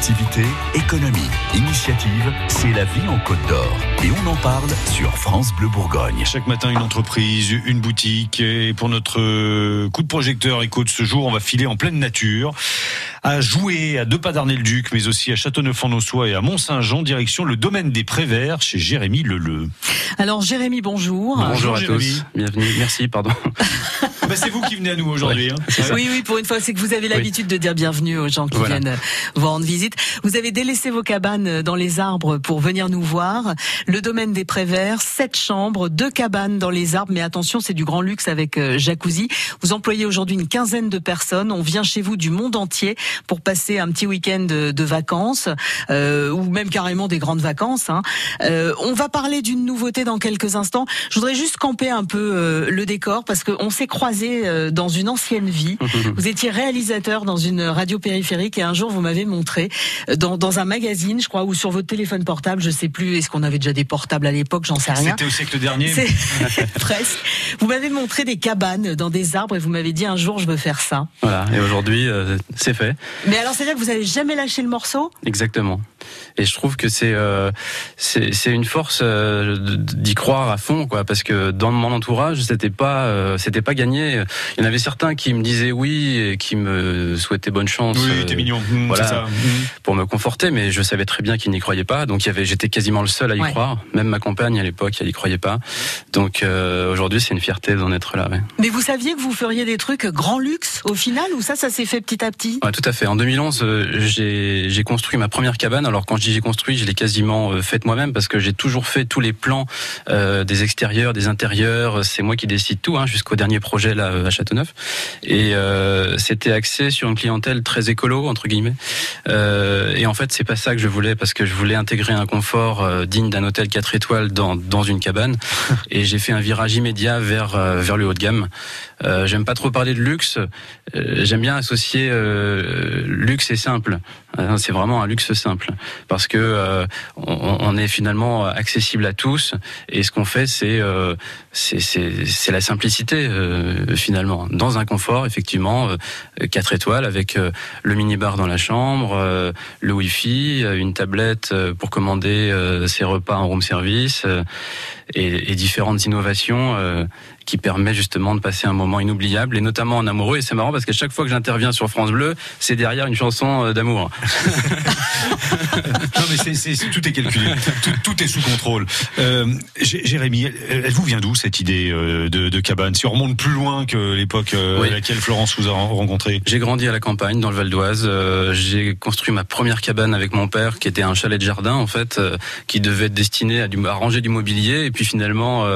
Activité, économie, initiative, c'est la vie en Côte d'Or. Et on en parle sur France Bleu Bourgogne. Chaque matin, une entreprise, une boutique. Et pour notre coup de projecteur éco de ce jour, on va filer en pleine nature, à jouer à deux pas d'Arnay-le-Duc, mais aussi à Châteauneuf-en-Ossois et à Mont-Saint-Jean, direction le domaine des Préverts chez Jérémy Leleu. Alors Jérémy, bonjour. Bonjour, à tous. Bienvenue. Merci, pardon. bah, c'est vous qui venez à nous aujourd'hui. Hein. Oui, oui, pour une fois, c'est que vous avez l'habitude de dire bienvenue aux gens qui viennent vous rendre visite. Vous avez délaissé vos cabanes dans les arbres pour venir nous voir. Le domaine des Préverts, sept chambres, deux cabanes dans les arbres, mais attention, c'est du grand luxe avec euh, jacuzzi. Vous employez aujourd'hui une quinzaine de personnes. On vient chez vous du monde entier pour passer un petit week-end de, vacances euh, ou même carrément des grandes vacances. Hein. Euh, on va parler d'une nouveauté dans quelques instants. Je voudrais juste camper un peu euh, le décor parce qu'on s'est croisés euh, dans une ancienne vie. vous étiez réalisateur dans une radio périphérique et un jour vous m'avez montré euh, dans, dans, un magazine, je crois, ou sur votre téléphone portable, je sais plus, est-ce qu'on avait déjà des portables à l'époque, j'en sais rien. C'était au siècle dernier. Presque. Vous m'avez montré des cabanes dans des arbres et vous m'avez dit un jour je veux faire ça. Voilà, et aujourd'hui c'est fait. Mais alors c'est-à-dire que vous avez jamais lâché le morceau? Exactement. Et je trouve que c'est euh, c'est une force euh, d'y croire à fond, quoi, parce que dans mon entourage, c'était pas euh, c'était pas gagné. Il y en avait certains qui me disaient oui et qui me souhaitaient bonne chance. Oui, t'es mignon. Mmh, voilà, ça. Mmh. pour me conforter, mais je savais très bien qu'ils n'y croyaient pas. Donc il y avait, j'étais quasiment le seul à y croire. Même ma compagne à l'époque, elle y croyait pas. Donc aujourd'hui, c'est une fierté d'en être là. Mais vous saviez que vous feriez des trucs grand luxe au final, ou ça, ça s'est fait petit à petit? Ouais, Tout à fait. En 2011, j'ai construit ma première cabane. Alors quand je dis j'ai construit, je l'ai quasiment euh, fait moi-même parce que j'ai toujours fait tous les plans euh, des extérieurs, des intérieurs. C'est moi qui décide tout, hein, jusqu'au dernier projet là à Châteauneuf. Et euh, c'était axé sur une clientèle très écolo entre guillemets. Euh, et en fait, c'est pas ça que je voulais parce que je voulais intégrer un confort euh, digne d'un hôtel 4 étoiles dans dans une cabane. et j'ai fait un virage immédiat vers vers le haut de gamme. J'aime pas trop parler de luxe. J'aime bien associer luxe et simple. C'est vraiment un luxe simple parce que euh, on, est finalement accessible à tous et ce qu'on fait c'est euh, c'est la simplicité euh, finalement dans un confort effectivement 4 étoiles avec le minibar dans la chambre, le wifi, une tablette pour commander ses repas en room service et, et différentes innovations qui permet justement de passer un moment inoubliable et notamment en amoureux. Et c'est marrant parce qu'à chaque fois que j'interviens sur France Bleu, c'est derrière une chanson euh, d'amour. non mais c'est, tout est calculé, tout, est sous contrôle. Euh, Jérémy, elle vous vient d'où cette idée euh, de, cabane? Si on remonte plus loin que l'époque à laquelle Florence vous a rencontré. J'ai grandi à la campagne dans le Val d'Oise. j'ai construit ma première cabane avec mon père, qui était un chalet de jardin en fait, qui devait être destiné à, du, à ranger du mobilier. Et puis finalement,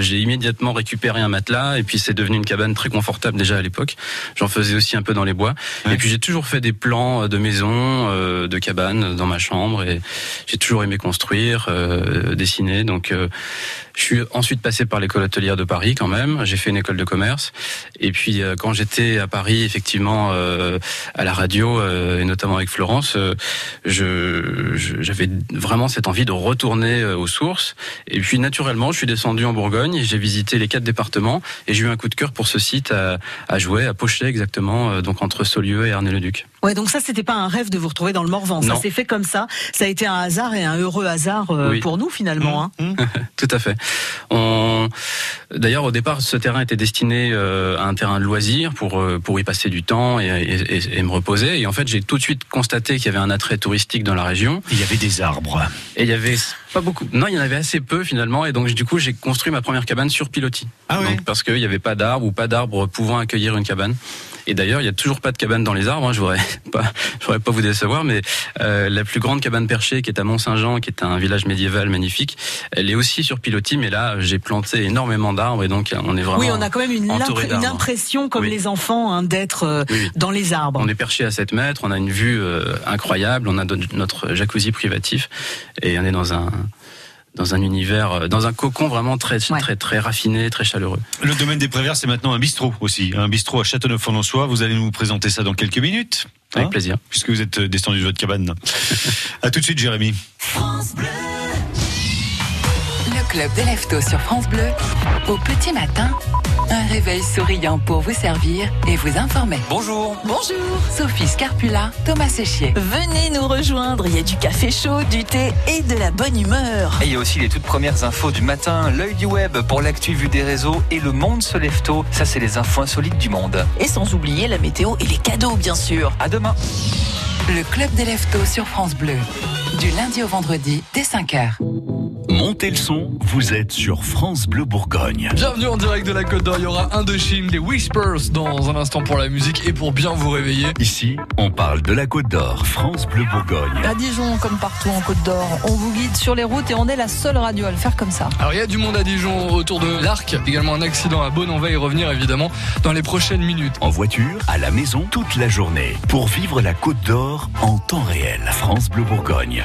j'ai immédiatement récupéré un matelas et puis c'est devenu une cabane très confortable déjà à l'époque. J'en faisais aussi un peu dans les bois. Et puis j'ai toujours fait des plans euh, de maison, euh, de cabane dans ma chambre et j'ai toujours aimé construire, euh, dessiner. Donc je suis ensuite passé par l'école hôtelière de Paris quand même. J'ai fait une école de commerce. Et puis quand j'étais à Paris, effectivement, à la radio et notamment avec Florence, je j'avais vraiment cette envie de retourner aux sources. Et puis naturellement, je suis descendu en Bourgogne et j'ai visité les quatre départements et j'ai eu un coup de cœur pour ce site à, à Jouer, à Pochet exactement, donc entre Saulieu et Arnay-le-Duc. Ouais, donc ça, c'était pas un rêve de vous retrouver dans le Morvan. Ça s'est fait comme ça. Ça a été un hasard et un heureux hasard euh, pour nous finalement. Hein. Mmh. Tout à fait. On... D'ailleurs, au départ, ce terrain était destiné euh, à un terrain de loisirs pour euh, pour y passer du temps et, et, et me reposer. Et en fait, j'ai tout de suite constaté qu'il y avait un attrait touristique dans la région. Il y avait des arbres. Et il y avait pas beaucoup. Non, il y en avait assez peu finalement. Et donc, du coup, j'ai construit ma première cabane sur pilotis. Ah oui. Parce qu'il n'y avait pas d'arbres ou pas d'arbres pouvant accueillir une cabane. Et d'ailleurs, il y a toujours pas de cabane dans les arbres. Hein, je voudrais pas, je voudrais pas vous décevoir, mais euh, la plus grande cabane perchée, qui est à Mont-Saint-Jean, qui est un village médiéval magnifique, elle est aussi sur pilotis. Mais là, j'ai planté énormément d'arbres et donc on est vraiment. Oui, on a quand même une, une impression comme les enfants hein, d'être euh, dans les arbres. On est perché à 7 mètres, on a une vue euh, incroyable, on a notre jacuzzi privatif et on est dans un dans un univers, euh, dans un cocon vraiment très, très, très raffiné, très chaleureux. Le domaine des Préverts, c'est maintenant un bistrot aussi, un bistrot à Châteauneuf-en-Ossois. Vous allez nous présenter ça dans quelques minutes. Avec hein plaisir. Puisque vous êtes descendu de votre cabane. à tout de suite, Jérémy. Club des Leftos sur France Bleu. Au petit matin, un réveil souriant pour vous servir et vous informer. Bonjour. Bonjour. Sophie Scarpula, Thomas Séchier. Venez nous rejoindre, il y a du café chaud, du thé et de la bonne humeur. Et il y a aussi les toutes premières infos du matin, l'œil du web pour l'actu vue des réseaux et le monde se lève tôt. Ça, c'est les infos insolites du monde. Et sans oublier la météo et les cadeaux, bien sûr. À demain. Le club des sur France Bleu. Du lundi au vendredi, dès 5h. Montez le son, vous êtes sur France Bleu Bourgogne. Bienvenue en direct de la Côte d'Or. Il y aura Indochine, les Whispers dans un instant pour la musique et pour bien vous réveiller. Ici, on parle de la Côte d'Or, France Bleu Bourgogne. À Dijon, comme partout en Côte d'Or, on vous guide sur les routes et on est la seule radio à le faire comme ça. Alors il y a du monde à Dijon autour de l'Arc, également un accident à Beaune. On va y revenir évidemment dans les prochaines minutes. En voiture, à la maison, toute la journée. Pour vivre la Côte d'Or en temps réel. France Bleu Bourgogne.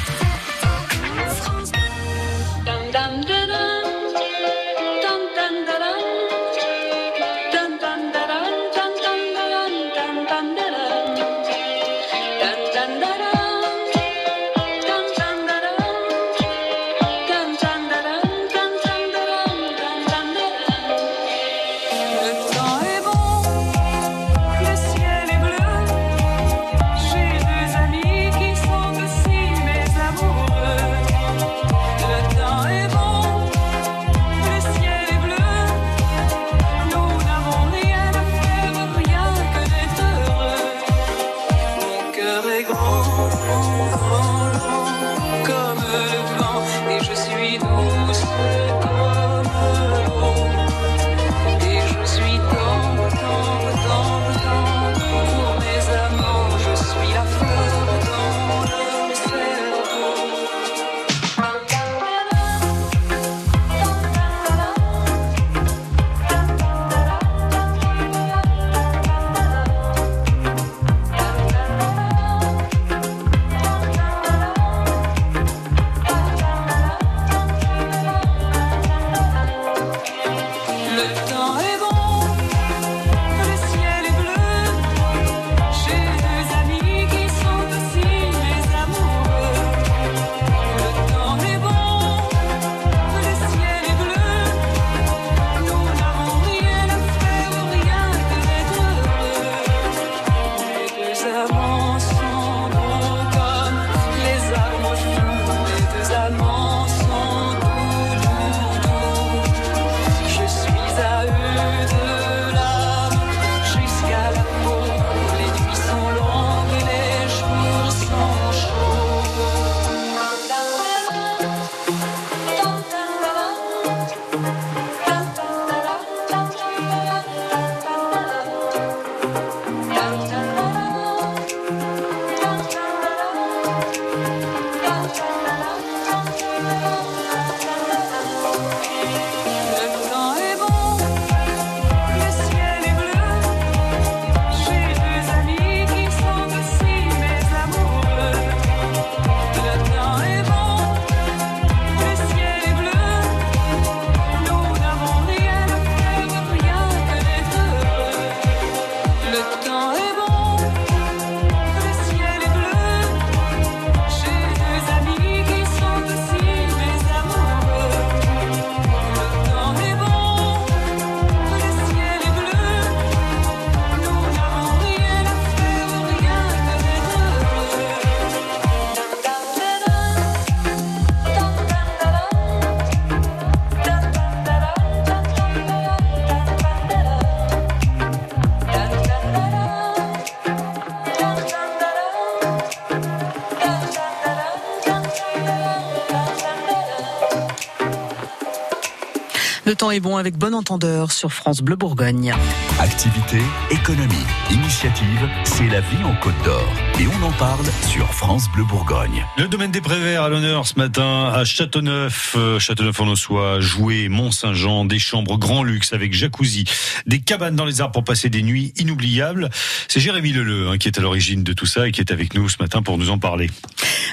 Temps est bon avec bon entendeur sur France Bleu Bourgogne. Activité, économie, initiative, c'est la vie en Côte d'Or. Et on en parle sur France Bleu Bourgogne. Le domaine des Préverts à l'honneur ce matin à Châteauneuf, euh, Châteauneuf-en-Ossois, Joué, Mont-Saint-Jean, des chambres grand luxe avec jacuzzi, des cabanes dans les arbres pour passer des nuits inoubliables. C'est Jérémy Leleu hein, qui est à l'origine de tout ça et qui est avec nous ce matin pour nous en parler.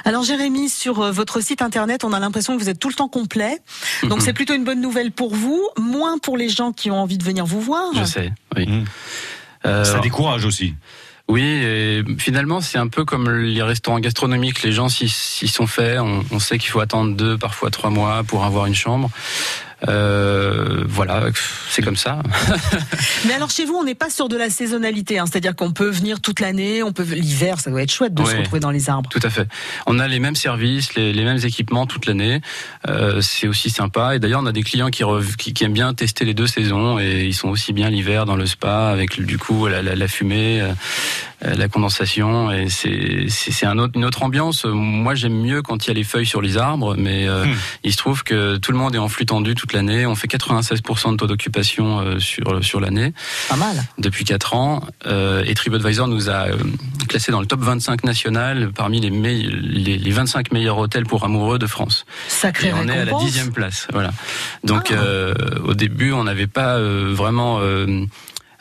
Alors Jérémy, sur euh, votre site internet, on a l'impression que vous êtes tout le temps complet. Donc c'est plutôt une bonne nouvelle pour vous, moins pour les gens qui ont envie de venir vous voir. Je sais, oui. Mmh. Euh, Ça décourage aussi. Oui, et finalement, c'est un peu comme les restaurants gastronomiques. Les gens s'y sont faits. On, on sait qu'il faut attendre deux, parfois trois mois pour avoir une chambre. Euh, voilà, c'est comme ça. Mais alors chez vous, on n'est pas sur de la saisonnalité, hein, c'est-à-dire qu'on peut venir toute l'année, on peut l'hiver, ça doit être chouette de se retrouver dans les arbres. Tout à fait. On a les mêmes services, les, les mêmes équipements toute l'année. Euh, c'est aussi sympa. Et d'ailleurs, on a des clients qui, rev- qui, qui aiment bien tester les deux saisons et ils sont aussi bien l'hiver dans le spa avec du coup la, la, la fumée, euh, la condensation. Et c'est c'est c'est un autre, une autre ambiance. Moi, j'aime mieux quand il y a les feuilles sur les arbres, mais euh, Hmm. il se trouve que tout le monde est en flux tendu toute l'année. On fait 96% de taux d'occupation euh, sur sur l'année Pas mal. depuis 4 ans. Euh, et TripAdvisor nous a euh, classé dans le top 25 national parmi les, les, les 25 meilleurs hôtels pour amoureux de France. Sacrée Et on est à la dixième place. Voilà. Donc Ah. euh, au début, on n'avait pas euh, vraiment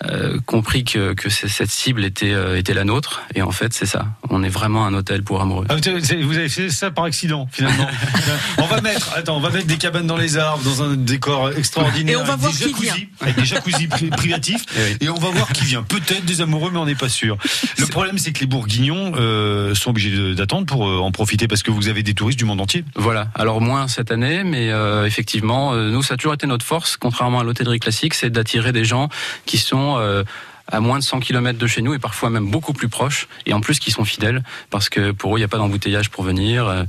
euh, compris que, que cette cible était, euh, était la nôtre. Et en fait, c'est ça. On est vraiment un hôtel pour amoureux. Ah, vous avez- fait ça par accident, finalement. on va mettre, attends, on va mettre des cabanes dans les arbres, dans un décor extraordinaire. Et on va avec voir des qui jacuzzis, vient. Avec des jacuzzis pri- privatifs. Oui. Et on va voir qui vient. Peut-être des amoureux, mais on n'est pas sûr. Le problème, c'est que les Bourguignons euh, sont obligés d'attendre pour en profiter parce que vous avez des touristes du monde entier. Voilà. Alors moins cette année, mais euh, effectivement, euh, nous, ça a toujours été notre force, contrairement à l'hôtellerie classique, c'est d'attirer des gens qui sont euh, à moins de 100 km de chez nous et parfois même beaucoup plus proches, et en plus qui sont fidèles, parce que pour eux, il n'y a pas d'embouteillage pour venir, euh,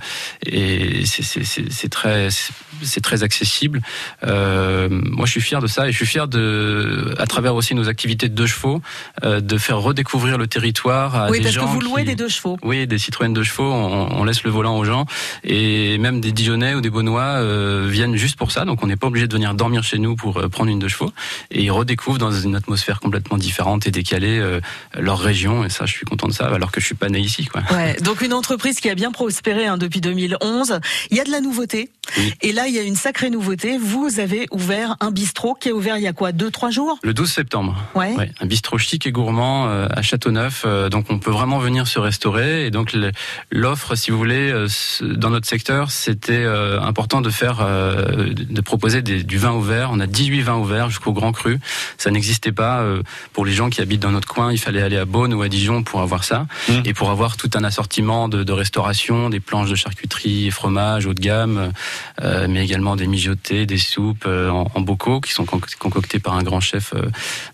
et c'est- très, c'est- très accessible. Euh, moi, je suis fier de ça, et je suis fier de, à travers aussi nos activités de deux chevaux, euh, de faire redécouvrir le territoire à Oui, des parce que gens vous louez qui- des deux chevaux. oui, des Citroën de chevaux, on, on laisse le volant aux gens et même des Dijonais ou des Beaunois euh, viennent juste pour ça. Donc on n'est pas obligé de venir dormir chez nous pour prendre une de chevaux et ils redécouvrent dans une atmosphère complètement différente et décalée euh, leur région et ça, je suis content de ça alors que je suis pas né ici, quoi. Ouais, donc une entreprise qui a bien prospéré hein, depuis 2011. Il y a de la nouveauté. Oui. Et là, il y a une sacrée nouveauté. Vous avez ouvert un bistrot qui a ouvert il y a quoi Deux, trois jours? Le 12 septembre. Ouais. Ouais, un bistrot chic et gourmand euh, à Châteauneuf. euh, donc on peut vraiment venir se restaurer. Et donc l'offre, si vous voulez, euh, dans notre secteur, c'était euh, important de faire, de proposer des- du vin ouvert. On a 18 vins ouverts jusqu'au Grand Cru. Ça n'existait pas pour les gens qui habitent dans notre coin. Il fallait aller à Beaune ou à Dijon pour avoir ça Mmh. et pour avoir tout un assortiment de, de restauration, des planches de charcuterie et fromage haut de gamme, euh, mais également des mijotés, des soupes euh, en, en bocaux qui sont conc- concoctés par un grand chef euh,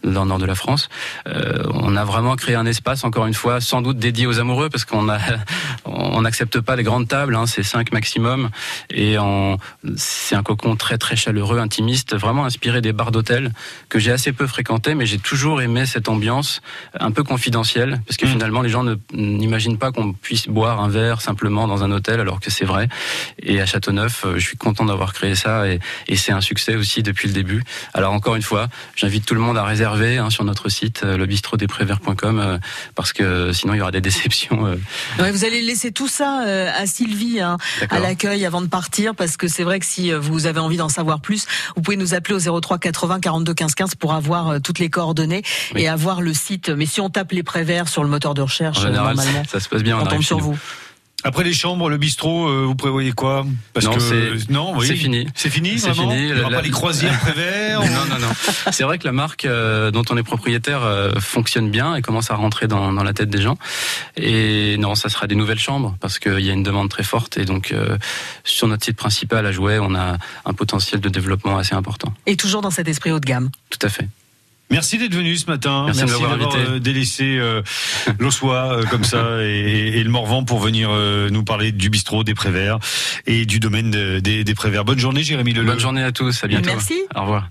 dans le nord de la France. On a vraiment créé un espace, encore une fois, sans doute dédié aux amoureux, parce qu'on a, on n'accepte pas les grandes tables, hein, c'est cinq maximum, et c'est un cocon très très chaleureux, intimiste, vraiment inspiré des bars d'hôtel que j'ai assez peu fréquenté, mais j'ai toujours aimé cette ambiance un peu confidentielle, parce que Mm. finalement les gens ne- n'imaginent pas qu'on puisse boire un verre simplement dans un hôtel, alors que c'est vrai. Et à Châteauneuf, euh, je suis content d'avoir créé ça, et, et c'est un succès aussi depuis le début. Alors encore une fois, j'invite tout le monde à réserver hein, sur notre site euh, lebistrodesprévert.com euh, parce que sinon il y aura des déceptions. euh, Ouais, Vous allez laisser tout ça euh, à Sylvie hein, à l'accueil avant de partir, parce que c'est vrai que si vous avez envie d'en savoir plus, vous pouvez nous appeler au 03 80 42 15 15 pour avoir euh, toutes les coordonnées Oui. et avoir le site. Mais si on tape les Préverts sur le moteur de recherche, général, normalement, ça se passe bien. on tombe sur vous. Après les chambres, le bistrot, euh, vous prévoyez quoi? Parce Non, que c'est- non, oui. c'est fini. C'est fini, C'est fini. Il n'y aura La- pas les croisières Prévert Non, non, non. C'est vrai que la marque euh, dont on est propriétaire euh, fonctionne bien et commence à rentrer dans, dans la tête des gens. Et non, ça sera des nouvelles chambres parce qu'il y a une demande très forte. Et donc, euh, sur notre site principal à Jouet, on a un potentiel de développement assez important. Et toujours dans cet esprit haut de gamme. Tout à fait. Merci d'être venu ce matin. Merci d'avoir euh, délaissé euh, l'Ossois euh, comme ça et, et le Morvan pour venir euh, nous parler du bistrot des Préverts et du domaine de- des, des Préverts. Bonne journée, Jérémy Leleu. Bonne journée à tous. À bientôt. Merci. Au revoir.